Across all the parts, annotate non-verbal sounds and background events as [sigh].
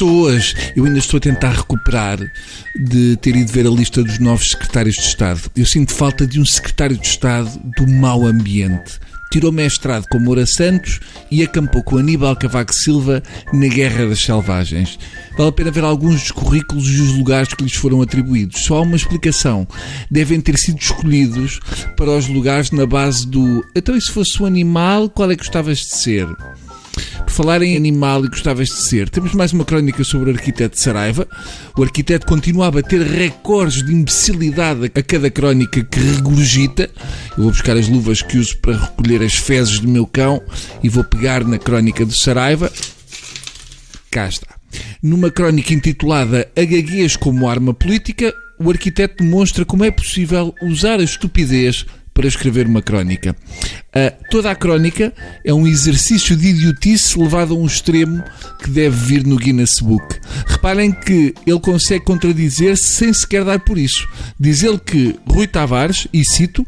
pessoas. Eu ainda estou a tentar recuperar de ter ido ver a lista dos novos secretários de Estado. Eu sinto falta de um secretário de Estado do mau ambiente. Tirou mestrado com Moura Santos e acampou com Aníbal Cavaco Silva na Guerra das Selvagens. Vale a pena ver alguns dos currículos e os lugares que lhes foram atribuídos. Só há uma explicação. Devem ter sido escolhidos para os lugares na base do então e se fosse um animal, qual é que gostavas de ser? Por falar em animal e gostavas de ser, temos mais uma crónica sobre o arquiteto de Saraiva. O arquiteto continua a bater recordes de imbecilidade a cada crónica que regurgita. Eu vou buscar as luvas que uso para recolher as fezes do meu cão e vou pegar na crónica do Saraiva. Cá está. Numa crónica intitulada A Gaguez como Arma Política, o arquiteto demonstra como é possível usar a estupidez para escrever uma crónica. Uh, toda a crónica é um exercício de idiotice levado a um extremo que deve vir no Guinness Book. Reparem que ele consegue contradizer-se sem sequer dar por isso. Diz ele que Rui Tavares, e cito,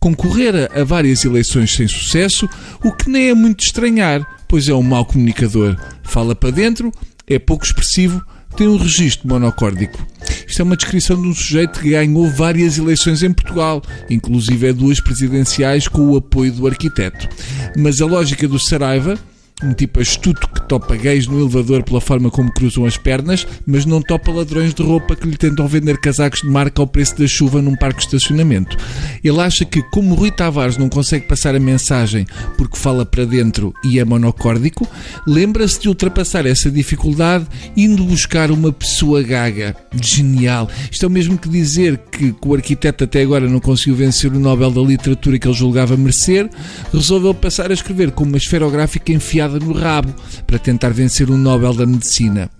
concorrera a várias eleições sem sucesso, o que nem é muito estranhar, pois é um mau comunicador. Fala para dentro, é pouco expressivo, tem um registro monocórdico. Isto é uma descrição de um sujeito que ganhou várias eleições em Portugal, inclusive é duas presidenciais com o apoio do arquiteto. Mas a lógica do Saraiva um tipo astuto que topa gays no elevador pela forma como cruzam as pernas, mas não topa ladrões de roupa que lhe tentam vender casacos de marca ao preço da chuva num parque de estacionamento. Ele acha que, como Rui Tavares não consegue passar a mensagem porque fala para dentro e é monocórdico, lembra-se de ultrapassar essa dificuldade indo buscar uma pessoa gaga. Genial! Isto é o mesmo que dizer que, que o arquiteto até agora não conseguiu vencer o Nobel da Literatura que ele julgava merecer, resolveu passar a escrever com uma esferográfica enfiada enfiada no rabo para tentar vencer o Nobel da Medicina.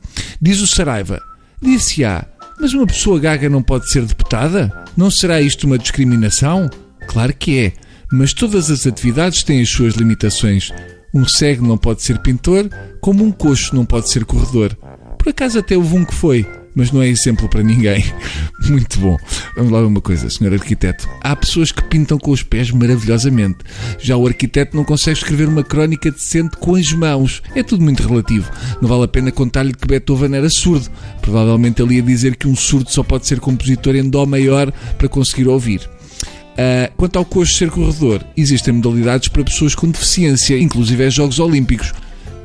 Diz o Saraiva: Disse-á, mas uma pessoa gaga não pode ser deputada? Não será isto uma discriminação? Claro que é, mas todas as atividades têm as suas limitações. Um cego não pode ser pintor, como um coxo não pode ser corredor. Por acaso até houve um que foi, mas não é exemplo para ninguém. [laughs] Muito bom. Vamos lá ver uma coisa, senhor arquiteto. Há pessoas que pintam com os pés maravilhosamente. Já o arquiteto não consegue escrever uma crónica decente com as mãos. É tudo muito relativo. Não vale a pena contar-lhe que Beethoven era surdo. Provavelmente ele ia dizer que um surdo só pode ser compositor em Dó maior para conseguir ouvir. Uh, quanto ao coxo ser corredor, existem modalidades para pessoas com deficiência, inclusive é Jogos Olímpicos.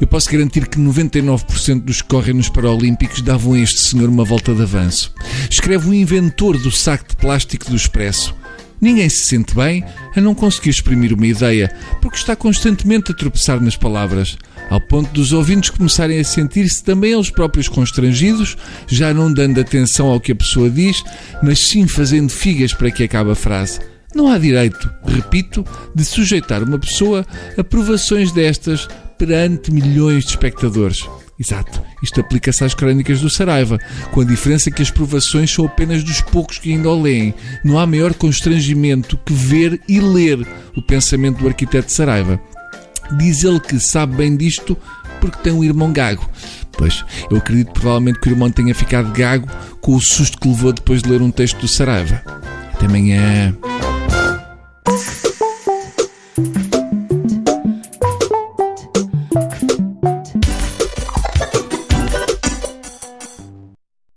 Eu posso garantir que 99% dos que correm nos Paralímpicos davam a este senhor uma volta de avanço. Escreve o inventor do saco de plástico do Expresso. Ninguém se sente bem a não conseguir exprimir uma ideia, porque está constantemente a tropeçar nas palavras, ao ponto dos ouvintes começarem a sentir-se também eles próprios constrangidos, já não dando atenção ao que a pessoa diz, mas sim fazendo figas para que acabe a frase. Não há direito, repito, de sujeitar uma pessoa a provações destas perante milhões de espectadores. Exato. Isto aplica-se às crónicas do Saraiva, com a diferença que as provações são apenas dos poucos que ainda o leem. Não há maior constrangimento que ver e ler o pensamento do arquiteto Saraiva. Diz ele que sabe bem disto porque tem um irmão gago. Pois, eu acredito provavelmente que o irmão tenha ficado gago com o susto que levou depois de ler um texto do Saraiva. Até amanhã.